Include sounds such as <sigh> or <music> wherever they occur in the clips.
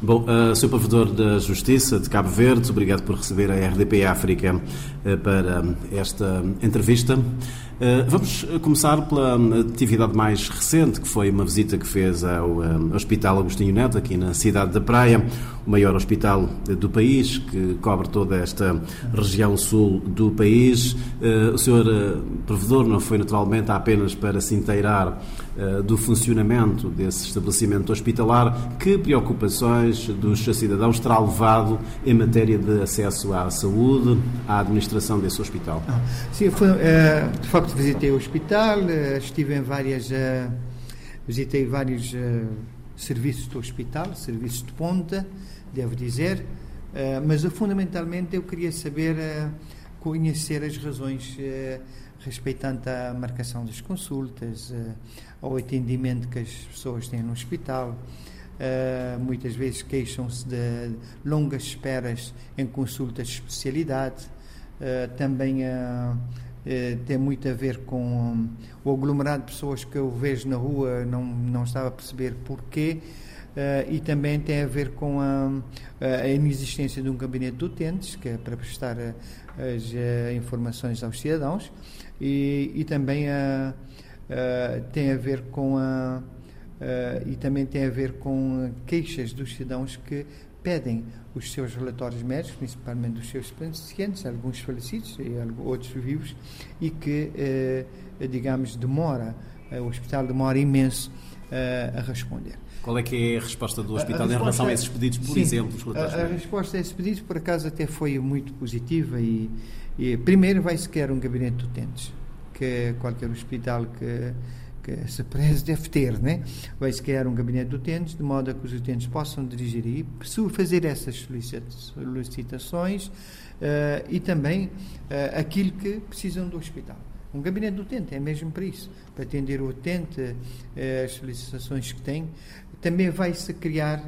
Bom, uh, Sr. Provedor da Justiça de Cabo Verde, obrigado por receber a RDP África uh, para esta entrevista. Uh, vamos começar pela atividade mais recente, que foi uma visita que fez ao uh, Hospital Agostinho Neto, aqui na cidade da Praia, o maior hospital do país, que cobre toda esta região sul do país. O Sr. Provedor não foi naturalmente apenas para se inteirar do funcionamento desse estabelecimento hospitalar, que preocupações dos cidadãos terá levado em matéria de acesso à saúde, à administração desse hospital? Ah, sim, foi, de facto visitei o hospital, eh, estive em várias. Eh, visitei vários eh, serviços do hospital, serviços de ponta, devo dizer, mas fundamentalmente eu queria saber, conhecer as razões respeitando a marcação das consultas, ao atendimento que as pessoas têm no hospital. muitas vezes queixam-se de longas esperas em consultas de especialidade, também eh, tem muito a ver com um, o aglomerado de pessoas que eu vejo na rua, não, não estava a perceber porquê, uh, e também tem a ver com a, a, inexistência de um gabinete de utentes, que é para prestar uh, as informações aos cidadãos, e, e também tem a ver com a. e também tem a ver com queixas dos cidadãos que pedem os seus relatórios médicos, principalmente dos seus pacientes, alguns falecidos e outros vivos, e que, eh, digamos, demora, eh, o hospital demora imenso eh, a responder. Qual é que é a resposta do hospital a, a em relação a esses pedidos, por sim, exemplo? A, a, resposta a esses pedidos, por acaso, até foi muito positiva e, e primeiro vai-se querer um gabinete de utentes, que qualquer hospital que que se preze deve ter, né? vai-se criar um gabinete de utentes, de modo a que os utentes possam dirigir e fazer essas solicitações uh, e também uh, aquilo que precisam do hospital. Um gabinete de utente é mesmo para isso, para atender o utente, uh, as solicitações que tem. Também vai-se criar,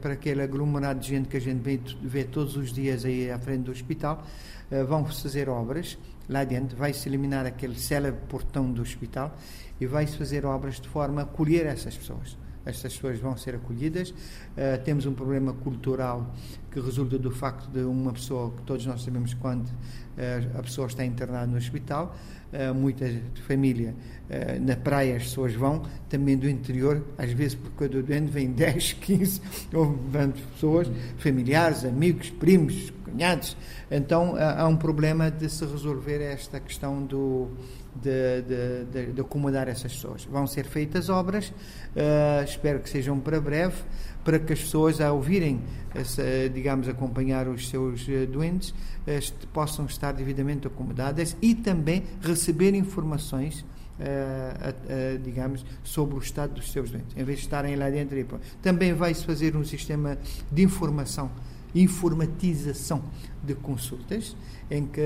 para aquele aglomerado de gente que a gente vê, todos os dias aí à frente do hospital, vão-se fazer obras lá dentro, vai-se eliminar aquele célebre portão do hospital e vai-se fazer obras de forma a acolher essas pessoas. Estas pessoas vão ser acolhidas. Uh, temos um problema cultural que resulta do facto de uma pessoa, que todos nós sabemos quando uh, a pessoa está internada no hospital, uh, muita família, na praia as pessoas vão, também do interior, às vezes por cada doente vem 10, 15 ou 20 pessoas, familiares, amigos, primos, cunhados. Então há um problema de se resolver esta questão do de, de, de, de, acomodar essas pessoas. Vão ser feitas obras, uh, espero que sejam para breve, para que as pessoas, ao essa, digamos, acompanhar os seus uh, doentes, uh, possam estar devidamente acomodadas e também receber informações. digamos, sobre o estado dos seus doentes, em vez de estarem lá dentro. Também vai-se fazer um sistema de informação informatização de consultas, em que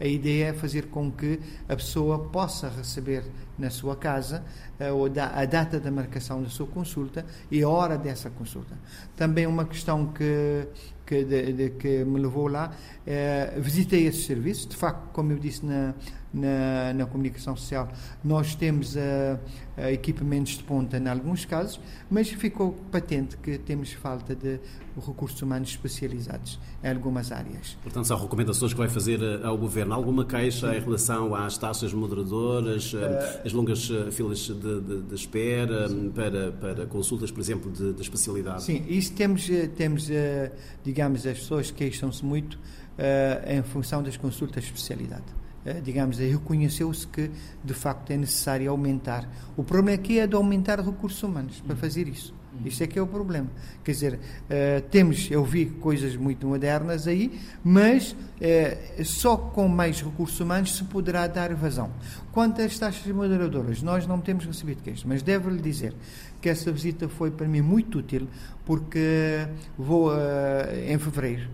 a ideia é fazer com que a pessoa possa receber na sua casa a, a data da marcação da sua consulta e a hora dessa consulta. Também uma questão que, que, de, de, que me levou lá, é, visitei esse serviço, de facto, como eu disse na, na, na comunicação social, nós temos uh, uh, equipamentos de ponta em alguns casos, mas ficou patente que temos falta de recursos humanos especializados em algumas áreas. Portanto, são recomendações que vai fazer uh, ao Governo. Alguma queixa Sim. em relação às taxas moderadoras, as longas filas de, de, de espera para, para consultas, por exemplo, de, de especialidade? Sim, isso temos, temos digamos, as pessoas queixam-se muito em função das consultas de especialidade. Eh, digamos, reconheceu-se que de facto é necessário aumentar. O problema aqui é de aumentar recursos humanos para fazer isso. Isto é que é o problema. Quer dizer, uh, temos, eu vi coisas muito modernas aí, mas uh, só com mais recursos humanos se poderá dar vazão. Quanto às taxas moderadoras, nós não temos recebido queixas, mas devo-lhe dizer que essa visita foi para mim muito útil, porque vou uh, em fevereiro,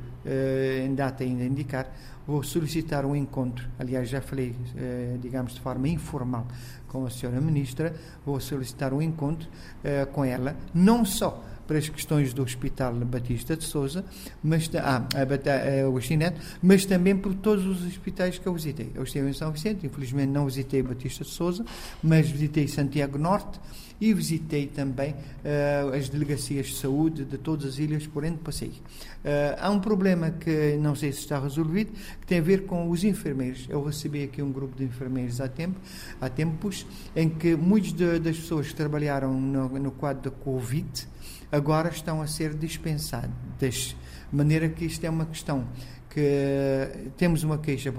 em data ainda indicar, vou solicitar um encontro, aliás, já falei, eh, digamos, de forma informal com a senhora ministra, vou solicitar um encontro eh, com ela, não só para as questões do Hospital Batista de Souza, mas, ah, a, a, o Agostinete, mas também por todos os hospitais que eu visitei. Eu estive em São Vicente, infelizmente não visitei Batista de Souza, mas visitei Santiago Norte e visitei também uh, as delegacias de saúde de todas as ilhas por onde passei. Uh, há um problema que não sei se está resolvido, que tem a ver com os enfermeiros. Eu recebi aqui um grupo de enfermeiros há, tempo, há tempos, em que muitas das pessoas que trabalharam no, no quadro da Covid agora estão a ser dispensadas. De maneira que isto é uma questão que temos uma queixa,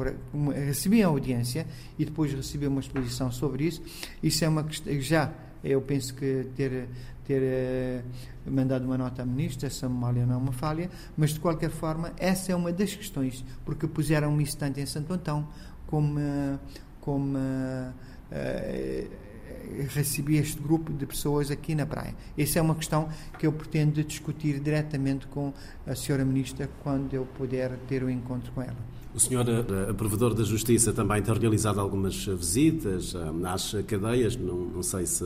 recebi a audiência e depois recebi uma exposição sobre isso. Isso é uma já eu penso que ter, ter eh, mandado uma nota à ministra, essa memória não é uma falha, mas de qualquer forma, essa é uma das questões, porque puseram-me isso tanto em Santo Antão como. como uh, recebi este grupo de pessoas aqui na praia. Essa é uma questão que eu pretendo discutir diretamente com a senhora ministra quando eu puder ter o um encontro com ela. O senhor, eh, provedor da Justiça, também tem realizado algumas visitas eh, às cadeias. Não, não sei se,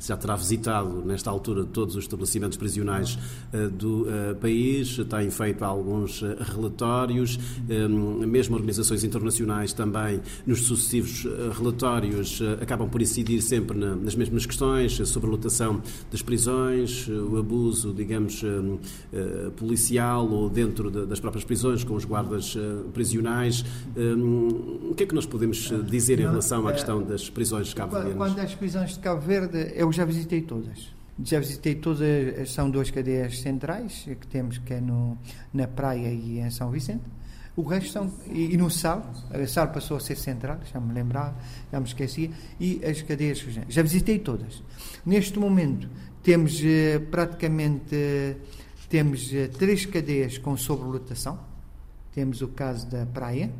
se, já terá visitado, nesta altura, todos os estabelecimentos prisionais eh, do país. Tem feito alguns relatórios, mesmo organizações internacionais também, nos sucessivos relatórios, acabam por incidir sempre nas mesmas questões sobre a lotação das prisões, o abuso, digamos, policial ou dentro das próprias prisões, com os guardas prisionais prisionais. Um, o que é que nós podemos eh, dizer em relação à questão das prisões de Cabo Verde? Quando as prisões de Cabo Verde, eu já visitei todas. Já visitei todas, são duas cadeias centrais que temos, que é no, na Praia e em São Vicente. O resto são. E, e no Sal, a Sal passou a ser central, já me lembrava, já me esquecia. E as cadeias Já visitei todas. Neste momento, temos eh, praticamente. Eh, temos três cadeias com sobrelotação temos o caso da Praia,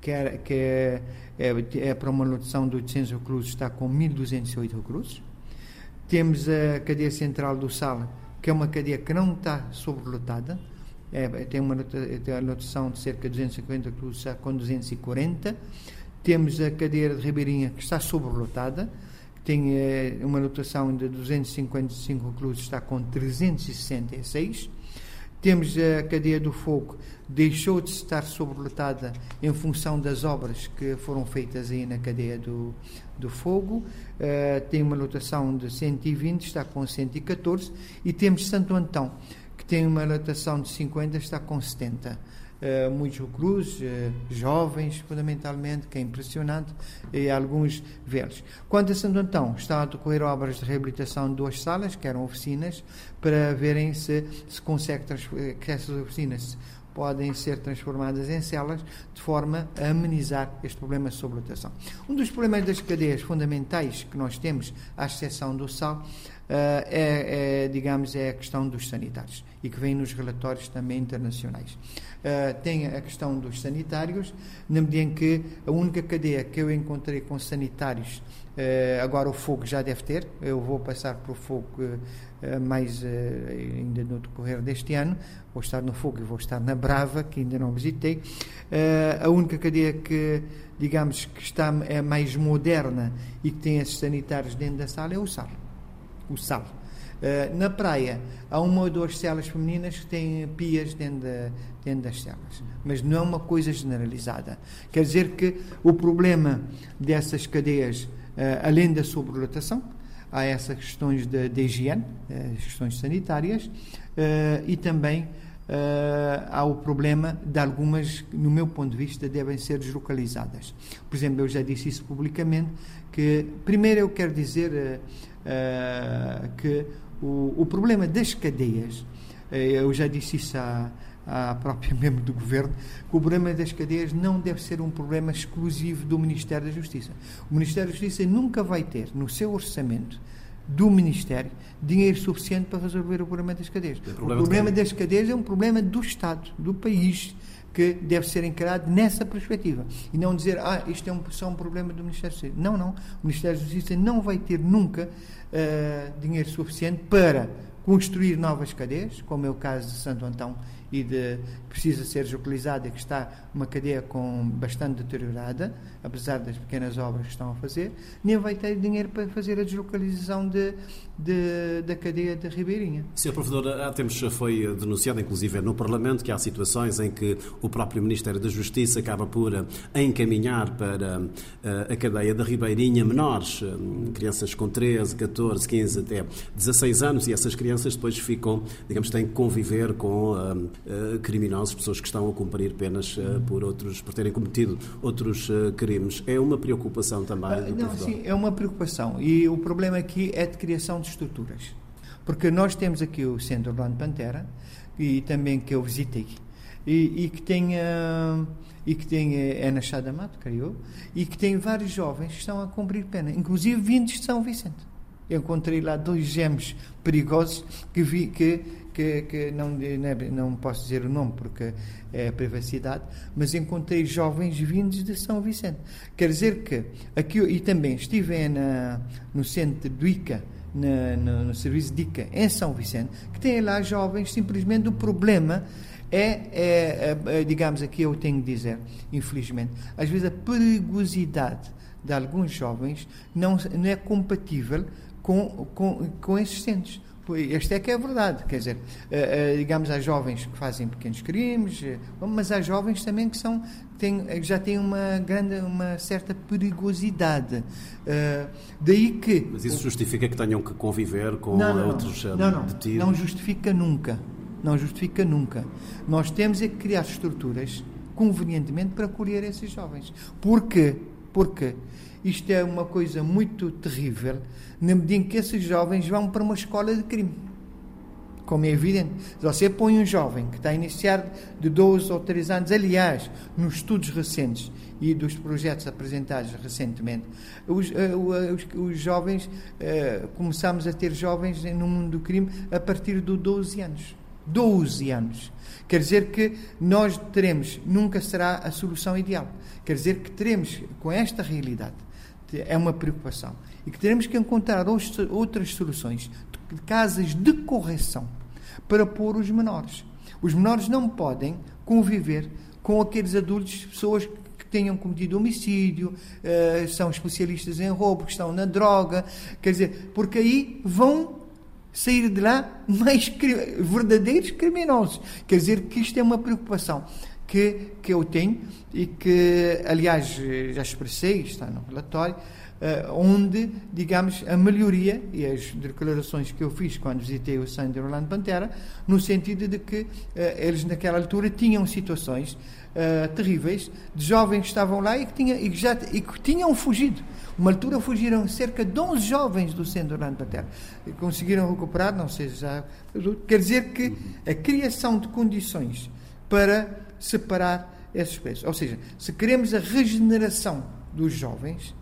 que, é, que é, é, é para uma lotação de 800 reclusos, está com 1.208 reclusos. Temos a cadeia central do Sal, que é uma cadeia que não está sobrelotada, é, tem uma tem lotação de cerca de 250 reclusos, está com 240. Temos a cadeia de Ribeirinha, que está sobrelotada, tem é, uma lotação de 255 reclusos, está com 366 temos a cadeia do fogo, deixou de estar sobrelotada em função das obras que foram feitas aí na cadeia do, do fogo. Uh, tem uma lotação de 120, está com 114. E temos Santo Antão, que tem uma lotação de 50, está com 70 uh, muitos reclusos, uh, jovens, fundamentalmente, que é impressionante, e alguns velhos. Quanto a Santo Antão, está a decorrer obras de reabilitação de duas salas, que eram oficinas, para verem se se consegue eh, que essas oficinas podem ser transformadas em celas de forma a amenizar este problema de sobrelotação. Um dos problemas das cadeias fundamentais que nós temos, à exceção do sal, é, é, digamos, é a questão dos sanitários e que vem nos relatórios também internacionais. Uh, tem a questão dos sanitários, na medida em que a única cadeia que eu encontrei com sanitários, uh, agora o fogo já deve ter, eu vou passar para o fogo uh, mais ainda no decorrer deste ano, vou estar no fogo e vou estar na Brava, que ainda não visitei. a única cadeia que, digamos, que está é mais moderna e que tem esses sanitários dentro da sala é o sal o sal. Uh, na praia há uma ou duas celas femininas que têm pias dentro, de, dentro das celas, mas não é uma coisa generalizada. Quer dizer que o problema dessas cadeias, uh, além da sobrelotação, há essas questões de, de higiene, uh, questões sanitárias, e também há o problema de algumas, no meu ponto de vista, devem ser deslocalizadas. Por exemplo, eu já disse isso publicamente, que primeiro eu quero dizer uh, que o, o, problema das cadeias, uh, eu já disse isso à própria <laughs> membro do governo, que o problema das cadeias não deve ser um problema exclusivo do Ministério da Justiça. O Ministério da Justiça nunca vai ter no seu orçamento do Ministério dinheiro suficiente para resolver o problema das cadeias. O problema, o problema das cadeias é um problema do Estado, do país que deve ser encarado nessa perspectiva e não dizer, ah, isto é um, só um problema do Ministério da Justiça. Não, não. O Ministério da Justiça não vai ter nunca uh, dinheiro suficiente para construir novas cadeias, como é o caso de Santo Antão e de precisa ser deslocalizada e que está uma cadeia com bastante deteriorada, apesar das pequenas obras que estão a fazer, nem vai ter dinheiro para fazer a deslocalização de, de, da cadeia de Ribeirinha. Sr. Professor, há tempos foi denunciado, inclusive no Parlamento, que há situações em que o próprio Ministério da Justiça acaba por encaminhar para a cadeia da Ribeirinha menores, crianças com 13, 14, 15 até 16 anos, e essas crianças depois ficam, digamos, têm que conviver com uh, criminosos, pessoas que estão a cumprir penas por outros, por terem cometido outros uh, É uma preocupação também do Não, sim, é uma preocupação. E o problema aqui é de criação de estruturas. Porque nós temos aqui o Centro Orlando Pantera, e também que eu visitei, e, e que tem e que tem é na Chada Mato, creio, e que tem vários jovens que estão a cumprir pena, inclusive vindos de São Vicente. Eu encontrei lá dois gêmeos perigosos que vi que que, que não, não posso dizer o nome porque é privacidade, mas encontrei jovens vindos de São Vicente. Quer dizer que aqui e também estive na, no centro do ICA, na, no, no, serviço de ICA em São Vicente, que tem lá jovens, simplesmente o problema é, é, é, é digamos aqui eu tenho de dizer, infelizmente, às vezes a perigosidade de alguns jovens não, não é compatível com, com, com existentes. Esta é que é a verdade, quer dizer, uh, uh, digamos, há jovens que fazem pequenos crimes, uh, mas há jovens também que são, têm, já têm uma grande, uma certa perigosidade. daí que... Mas isso justifica que tenham que conviver com não, não, outros não, não, detidos? Não justifica nunca, não justifica nunca. Nós temos é que criar estruturas convenientemente para acolher esses jovens. Porquê? Porque isto é uma coisa muito terrível, na medida em que esses jovens vão para uma escola de crime. Como é evidente, se você põe um jovem que está a iniciar de 12 ou 3 anos, aliás, nos estudos recentes e dos projetos apresentados recentemente, os, uh, os, os jovens, uh, começamos a ter jovens no mundo do crime a partir de 12 anos. 12 anos. Quer dizer que nós teremos, nunca será a solução ideal. Quer dizer que teremos, com esta realidade, é uma preocupação. E que teremos que encontrar outras soluções, casas de correção, para pôr os menores. Os menores não podem conviver com aqueles adultos, pessoas que tenham cometido homicídio, uh, são especialistas em roubo, que estão na droga, quer dizer, porque aí vão sair de lá mais verdadeiros criminosos. Quer dizer que isto é uma preocupação que, que eu tenho e que, aliás, já expressei, está no relatório, uh, onde, digamos, a melhoria e as declarações que eu fiz quando visitei o Sandy Orlando Pantera, no sentido de que uh, eles, naquela altura, tinham situações uh, terríveis de jovens que estavam lá e que, tinha, e que já, e que tinham fugido. Uma altura fugiram cerca de 11 jovens do centro Orlando Pantera. E conseguiram recuperar, não sei se já. Quer dizer que a criação de condições para separar esses preços. Ou seja, se queremos a regeneração dos jovens,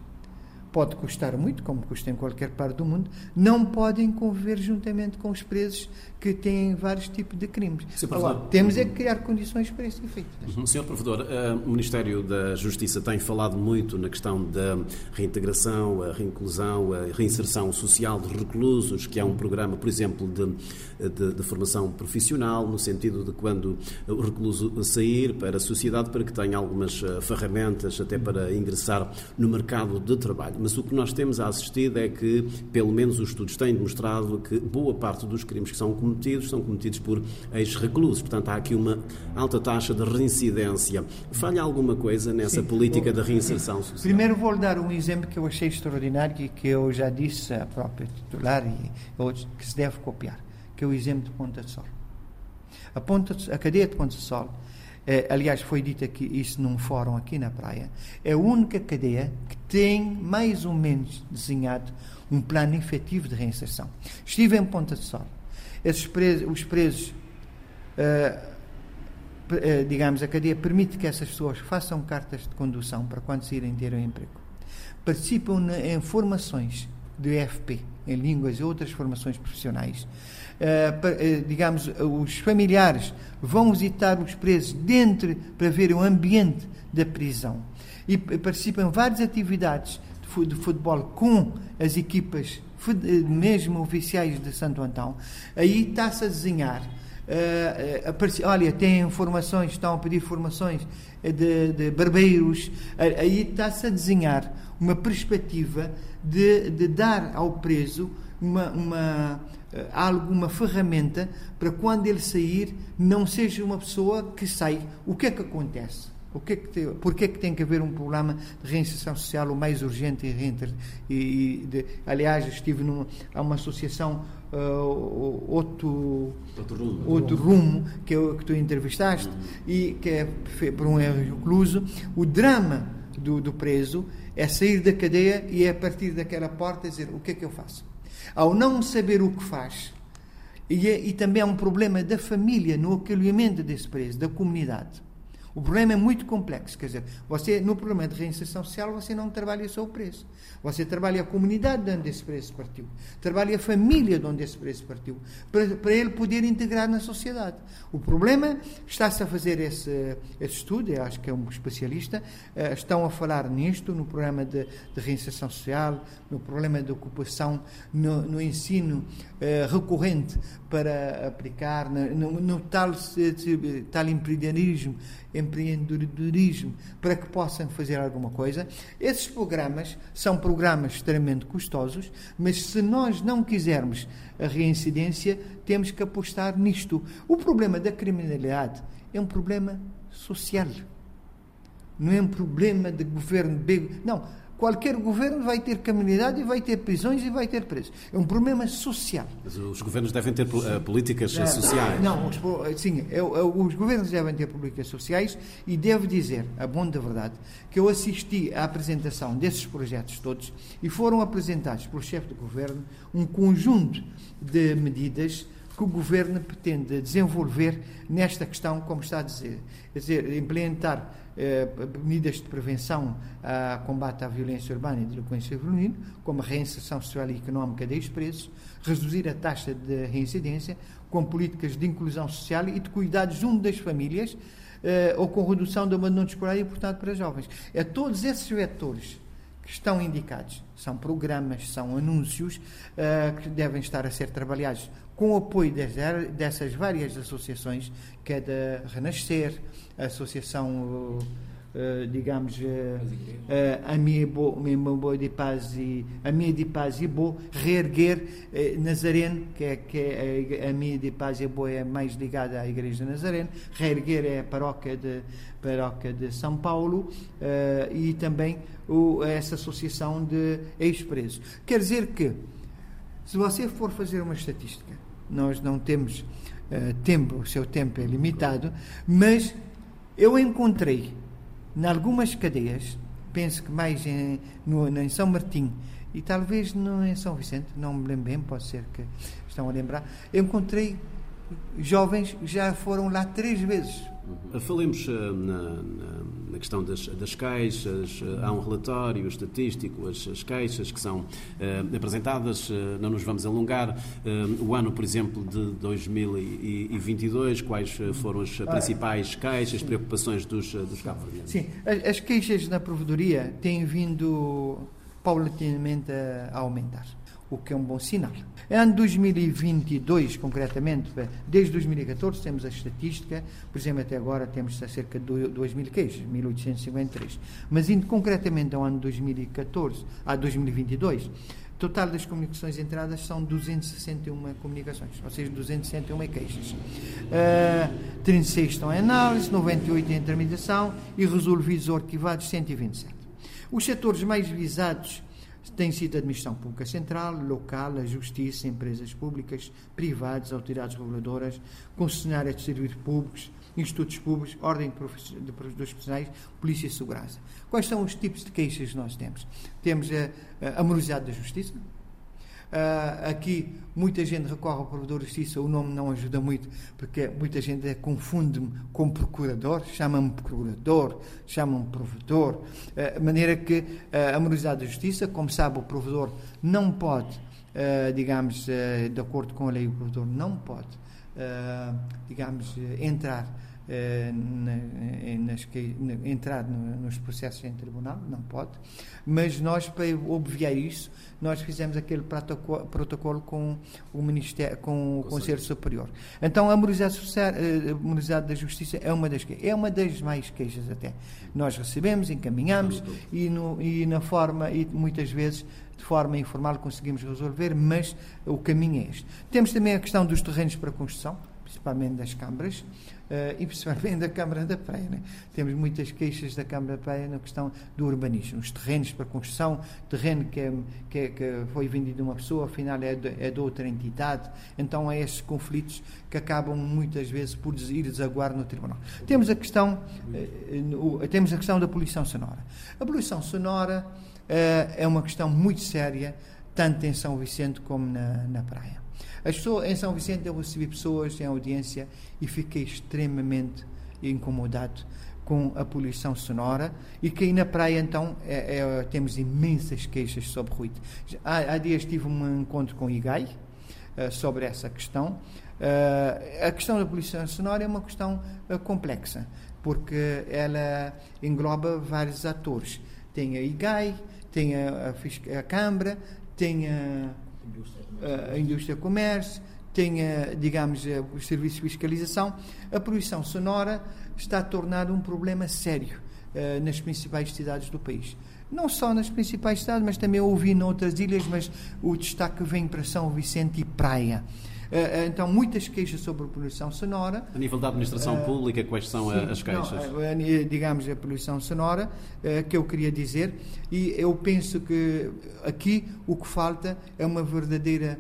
pode custar muito, como custa em qualquer parte do mundo, não podem conviver juntamente com os presos que têm vários tipos de crimes. Agora, temos é que criar condições para esse efeito. Uhum. Senhor Provedor, eh, o Ministério da Justiça tem falado muito na questão da reintegração, a reinclusão, a reinserção social de reclusos, que é um programa, por exemplo, de, de, de formação profissional, no sentido de quando o recluso sair para a sociedade, para que tenha algumas eh, ferramentas até para ingressar no mercado de trabalho. Mas o que nós temos assistido é que, pelo menos os estudos têm demonstrado que boa parte dos crimes que são cometidos são cometidos por ex-reclusos. Portanto, há aqui uma alta taxa de reincidência. Falha alguma coisa nessa Sim, política vou, de reinserção social? Primeiro vou dar um exemplo que eu achei extraordinário e que eu já disse à própria titular e outros que se deve copiar, que é o exemplo de Ponta de Sol. A, Ponta a cadeia de Ponta de Sol aliás, foi dito aqui, isso num fórum aqui na praia, é a única cadeia que tem mais ou menos desenhado um plano efetivo de reinserção. Estive em Ponta de Sol presos, os presos, uh, uh, digamos, a cadeia permite que essas pessoas façam cartas de condução para quando saírem ter um emprego. Participam em formações de FP, em línguas e outras formações profissionais. Uh, digamos, os familiares vão visitar os presos dentro para ver o ambiente da prisão e participam em várias atividades de futebol com as equipas mesmo oficiais de Santo Antão, aí está-se a desenhar Uh, olha, tem informações, estão a pedir informações de, de barbeiros. Aí está-se a desenhar uma perspectiva de, de dar ao preso uma, uma, alguma ferramenta para quando ele sair não seja uma pessoa que sai. O que é que acontece? O que é que tem, porquê é que tem que haver um programa de reinserção social o mais urgente e, e de, aliás estive numa uma associação uh, outro outro rumo, outro rumo que, eu, que tu entrevistaste uhum. e que é por um erro recluso o drama do, do preso é sair da cadeia e é a partir daquela porta dizer o que é que eu faço? Ao não saber o que faz e, é, e também há um problema da família no acolhimento desse preso da comunidade o problema é muito complexo, quer dizer, você no programa de reinserção social você não trabalha só o preço, você trabalha a comunidade de onde esse preço partiu, trabalha a família de onde esse preço partiu, para, para ele poder integrar na sociedade. O problema está-se a fazer esse, esse estudo, eu acho que é um especialista, uh, estão a falar nisto no programa de, de reinserção social, no problema de ocupação, no, no ensino uh, recorrente para aplicar, no, no, no tal, tal empreendedorismo empreendedorismo para que possam fazer alguma coisa. Esses programas são programas extremamente custosos, mas se nós não quisermos a reincidência, temos que apostar nisto. O problema da criminalidade é um problema social. Não é um problema de governo. Não, qualquer governo vai ter criminalidade e vai ter prisões e vai ter presos. É um problema social. Mas os governos devem ter uh, políticas não, sociais. Não, os, sim, eu, eu, os governos devem ter políticas sociais e devo dizer, a bom da verdade, que eu assisti à apresentação desses projetos todos e foram apresentados pelo chefe do governo um conjunto de medidas que o governo pretende desenvolver nesta questão, como está a dizer, quer dizer, implementar eh, medidas de prevenção a combate à violência urbana e delinquência juvenil, como a reinserção social e económica dos presos, reduzir a taxa de reincidência, com políticas de inclusão social e de cuidado junto das famílias, eh, ou com redução do abandono escolar e, portanto, para jovens. É todos esses vetores que estão indicados. São programas, são anúncios uh, que devem estar a ser trabalhados com o apoio dessas várias associações, que é da Renascer, a Associação, uh, digamos, uh, a minha de paz e a minha de paz e boa, reerguer Nazareno, que é que é a, minha de paz e boa é mais ligada à Igreja de Nazareno, reerguer é a paróquia de paróquia de São Paulo e também essa associação de ex-presos. Quer dizer que se você for fazer uma estatística nós não temos uh, tempo, o seu tempo é limitado, mas eu encontrei em algumas cadeias, penso que mais em, no, em São Martim e talvez no, em São Vicente, não me lembro bem, pode ser que estão a lembrar, encontrei jovens que já foram lá três vezes. Falemos uh, na, na, questão das, das queixas, uh, há um relatório estatístico, as, as queixas que são uh, apresentadas, não nos vamos alongar. o ano, por exemplo, de 2022, quais foram as principais queixas, preocupações dos, dos cabo Sim, as, as queixas na provedoria têm vindo paulatinamente a aumentar o que é um bom sinal. Ano 2022, concretamente, desde 2014 temos a estatística, por exemplo, até agora temos cerca de 2 mil queixos, 1853. Mas indo concretamente ao ano 2014, a 2022, total das comunicações entradas são 261 comunicações, ou seja, 261 queixas. Uh, 36 estão em análise, 98 em intermediação e resolvidos ou arquivados 127. Os setores mais visados tem sido a administração pública central, local, a justiça, empresas públicas, privadas, autoridades reguladoras, concessionárias de serviços públicos, institutos públicos, ordem de profissionais, polícia e segurança. Quais são os tipos de queixas que nós temos? Temos a, a da justiça, Uh, aqui muita gente recorre ao provedor de justiça, o nome não ajuda muito, porque muita gente confunde-me com procurador, chama-me procurador, chama-me provedor, uh, maneira que uh, a morosidade da justiça, como sabe, o provedor não pode, uh, digamos, de acordo com a lei, o provedor não pode, digamos, entrar nas, na, entrar no, nos processos em tribunal, não pode. Mas nós, para obviar isso, nós fizemos aquele protocolo, protocolo com o Ministério, com o Conselho Superior. Então, a a morosidade da Justiça é uma das é uma das mais queixas até. Nós recebemos, encaminhamos e, no, e na forma e muitas vezes de forma informal conseguimos resolver, mas o caminho é este. Temos também a questão dos terrenos para construção, principalmente das câmaras, Uh, e principalmente da Câmara da Praia. Né? Temos muitas queixas da Câmara da Praia na questão do urbanismo. Os terrenos para construção, terreno que, é, que, é, que foi vendido de uma pessoa, afinal é de, é de outra entidade. Então há esses conflitos que acabam muitas vezes por ir desaguar no Tribunal. Temos a questão, uh, uh, temos a questão da poluição sonora. A poluição sonora é uma questão muito séria, tanto em São Vicente como na, na praia. As pessoas, em São Vicente eu recebi pessoas em audiência e fiquei extremamente incomodado com a poluição sonora e que aí na praia então é, é, temos imensas queixas sobre ruído. Há, há, dias tive um encontro com o IGAI uh, sobre essa questão. Uh, a questão da poluição sonora é uma questão uh, complexa porque ela engloba vários atores. Tem a IGAI, tem a, a, a Câmara, tem a a indústria comércio, tenha, digamos, os serviços de fiscalização, a poluição sonora está a tornar um problema sério uh, nas principais cidades do país. Não só nas principais cidades, mas também ouvi noutras ilhas, mas o destaque vem para São Vicente e Praia. Eh, eh, então, muitas queixas sobre a poluição sonora. A nível da administração uh, pública, quais são sim, as queixas? Não, digamos, a poluição sonora, que eu queria dizer, e eu penso que aqui o que falta é uma verdadeira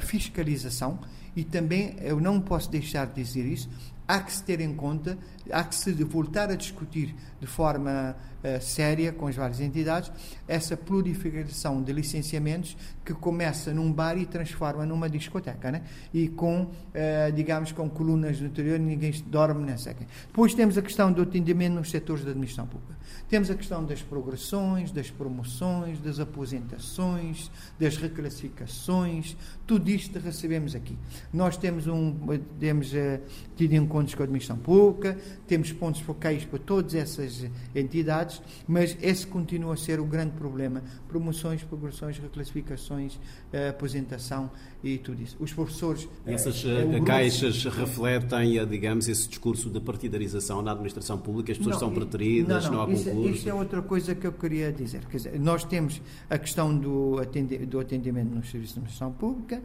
fiscalização, e também eu não posso deixar de dizer isso, há que se ter em conta, há que se voltar a discutir de forma uh, séria com as várias entidades essa plurificação de licenciamentos que começa num bar e transforma numa discoteca, né? E com, uh, digamos, com colunas no interior, ninguém dorme nessa. Depois temos a questão do atendimento nos setores da administração pública. Temos a questão das progressões, das promoções, das aposentações, das reclassificações, tudo isto recebemos aqui. Nós temos um temos uh, tido encontros com a administração pública, temos pontos focais para todas essas entidades, mas esse continua a ser o grande problema: promoções, progressões, reclassificações, uh, aposentação e tudo isso. Os professores. E essas uh, caixas refletem, digamos, esse discurso de partidarização na administração pública, as pessoas não, são preteridas, não, não, não há concurso. Isto é outra coisa que eu queria dizer. Quer dizer, nós temos a questão do, atende, do atendimento nos serviços de administração pública,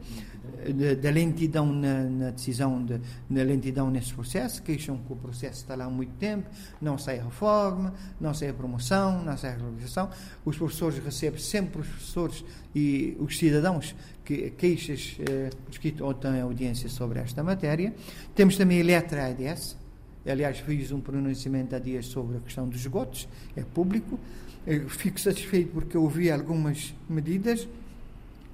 da lentidão na, na decisão, de, na lentidão nesse processo, queixam que o processo está lá há muito tempo, não sai a reforma, não sai a promoção, não sai a regularização. Os professores recebem sempre os professores e os cidadãos que, queixas eh, que têm audiência sobre esta matéria. Temos também a letra ADS, Aliás, fiz um pronunciamento há dias sobre a questão dos esgotos, é público. Eu fico satisfeito porque ouvi algumas medidas.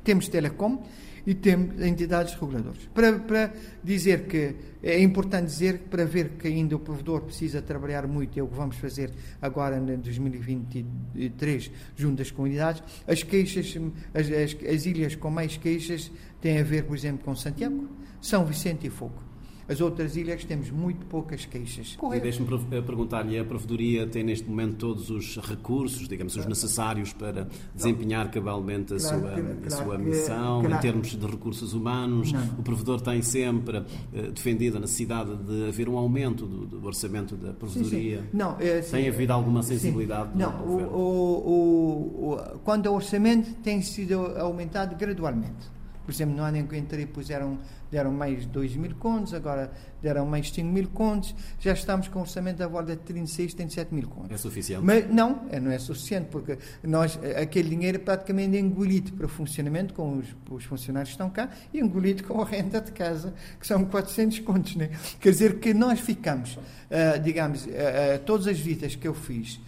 Temos telecom e temos entidades reguladoras. Para, para dizer que é importante dizer que para ver que ainda o provedor precisa trabalhar muito, é o que vamos fazer agora em 2023 junto às comunidades. As queixas, as, as, as ilhas com mais queixas têm a ver, por exemplo, com Santiago, São Vicente e Fogo. As outras ilhas temos muito poucas queixas. E deixe-me eh, perguntar-lhe, a Provedoria tem neste momento todos os recursos, digamos, os necessários para desempenhar cabalmente a claro, sua, claro, a sua missão, claro. em termos de recursos humanos? Não. O Provedor tem sempre uh, defendido a necessidade de haver um aumento do, do orçamento da Provedoria? Sim, sim. Não, é, sim, tem havido alguma sensibilidade? Sim. Não, o, o, o, quando o orçamento tem sido aumentado gradualmente. Por exemplo, no ano em que entrei puseram, deram mais 2 mil contos, agora deram mais 5 mil contos, já estamos com orçamento à volta de 36, 37 mil contos. É suficiente? Mas não, é, não é suficiente, porque nós, aquele dinheiro é praticamente engolido para funcionamento com os, os funcionários que estão cá e engolido com a renda de casa, que são 400 contos. Né? Quer dizer que nós ficamos, uh, digamos, uh, uh, todas as visitas que eu fiz,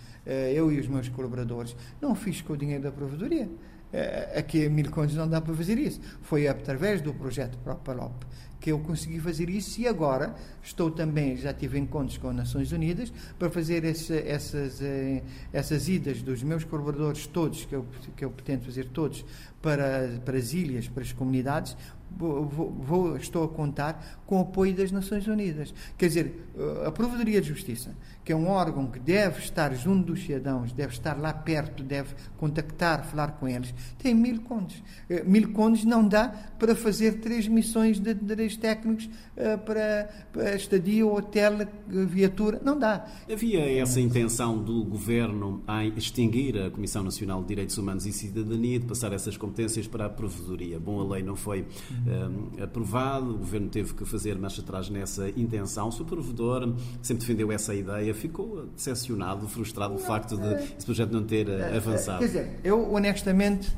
eu e os meus colaboradores, não fiz com o dinheiro da provedoria eh, aqui em Mil Condes não dá para fazer isso. Foi através do projeto ProPalop que eu consegui fazer isso e agora estou também, já tive encontros com as Nações Unidas para fazer esse, essas, eh, essas idas dos meus colaboradores todos, que eu, que eu pretendo fazer todos, para, para as ilhas, para as comunidades, vou, vou, estou a contar com apoio das Nações Unidas. Quer dizer, a Provedoria de Justiça, que é um órgão que deve estar junto dos cidadãos, deve estar lá perto, deve contactar, falar com eles, tem mil contos. Eh, mil contos não dá para fazer três missões de direitos técnicos eh, para, estadia, hotel, viatura. Não dá. Havia essa intenção do governo em extinguir a Comissão Nacional de Direitos Humanos e Cidadania, de passar essas competências para a Provedoria. Bom, a lei não foi um, aprovado, o governo teve que fazer marcha atrás nessa intenção. O provedor sempre defendeu essa ideia, ficou decepcionado, frustrado do facto de esse projeto não ter uh, avançado. Quer dizer, eu honestamente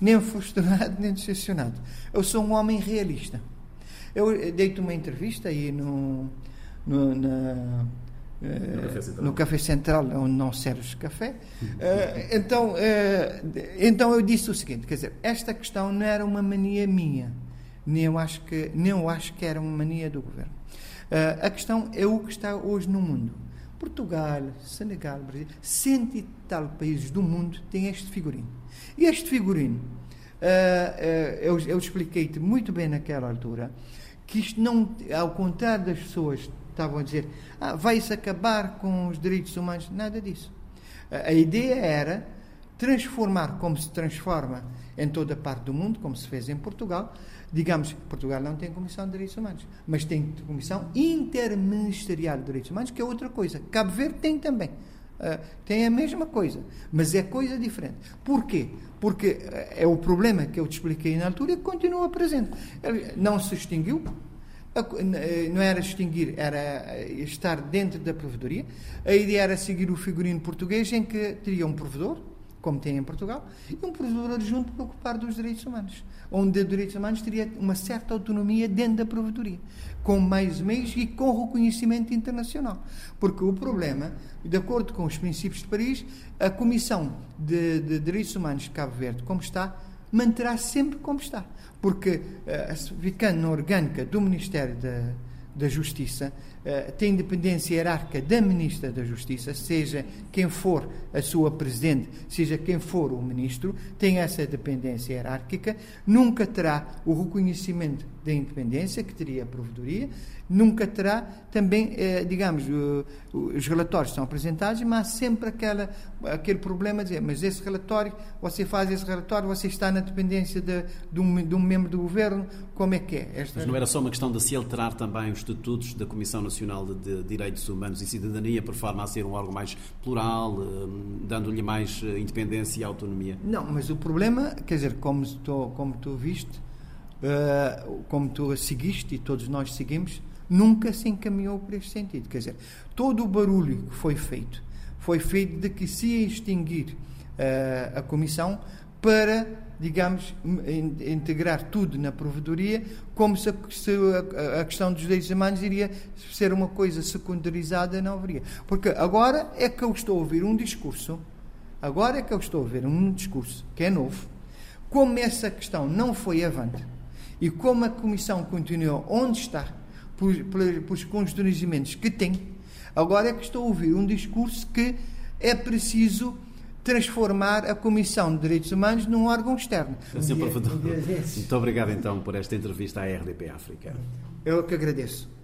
nem frustrado <laughs> nem decepcionado. Eu sou um homem realista. Eu dei-te uma entrevista aí no, no, na, no Café Central, no café central onde não serves café. Uh, então, então eu disse o seguinte: quer dizer, esta questão não era uma mania minha nem eu acho que, nem eu acho que era uma mania do governo. Uh, a questão é o que está hoje no mundo. Portugal, Senegal, Brasil, cento e tal países do mundo têm este figurino. E este figurino, uh, uh, eu, eu expliquei-te muito bem naquela altura, que isto não, ao contrário das pessoas estavam a dizer, ah, vai-se acabar com os direitos humanos, nada disso. a ideia era transformar como se transforma em toda a parte do mundo, como se fez em Portugal. Digamos, Portugal não tem Comissão de Direitos Humanos, mas tem Comissão Interministerial de Direitos Humanos, que é outra coisa. Cabo Verde tem também. Uh, tem a mesma coisa, mas é coisa diferente. Porquê? Porque uh, é o problema que eu te expliquei na altura que continua presente. Ele não se extinguiu, eh, não era extinguir, era estar dentro da provedoria. A ideia era seguir o figurino português em que teria um provedor, como tem em Portugal, e um provedor adjunto para ocupar dos direitos humanos, onde os direitos humanos teria uma certa autonomia dentro da provedoria, com mais meios e com reconhecimento internacional. Porque o problema, de acordo com os princípios de Paris, a Comissão de, de Direitos Humanos de Cabo Verde, como está, manterá sempre como está. Porque, uh, ficando na orgânica do Ministério da, da Justiça, uh, tem independência hierárquica da Ministra da Justiça, seja quem for a sua Presidente, seja quem for o Ministro, tem essa dependência hierárquica, nunca terá o reconhecimento da independência que teria a Provedoria, nunca terá também, eh, digamos, os relatórios são apresentados, mas há sempre aquela, aquele problema de dizer, mas esse relatório, você faz esse relatório, você está na dependência de, de, um, de um membro do governo, como é que é? Esta... Mas não era só uma questão de se alterar também os estatutos da Comissão Nacional de, de Direitos Humanos e Cidadania, por forma a ser um órgão mais plural, eh, dando-lhe mais eh, independência e autonomia? Não, mas o problema, quer dizer, como, estou, como tu viste, uh, como tu seguiste e todos nós seguimos, nunca se encaminhou por este sentido. Quer dizer, todo o barulho que foi feito foi feito de que se extinguir a comissão para, digamos, integrar tudo na provedoria, como se, a, questão dos direitos humanos iria ser uma coisa secundarizada, não haveria. Porque agora é que eu estou a ouvir um discurso, agora é que eu estou a ouvir um discurso que é novo, como essa questão não foi avante e como a Comissão continuou onde está, por constrangimentos que tem, agora é que estou a ouvir um discurso que é preciso transformar a Comissão de Direitos Humanos num órgão externo. Um dia, um Muito obrigado então por esta entrevista à RDP África. Eu que agradeço.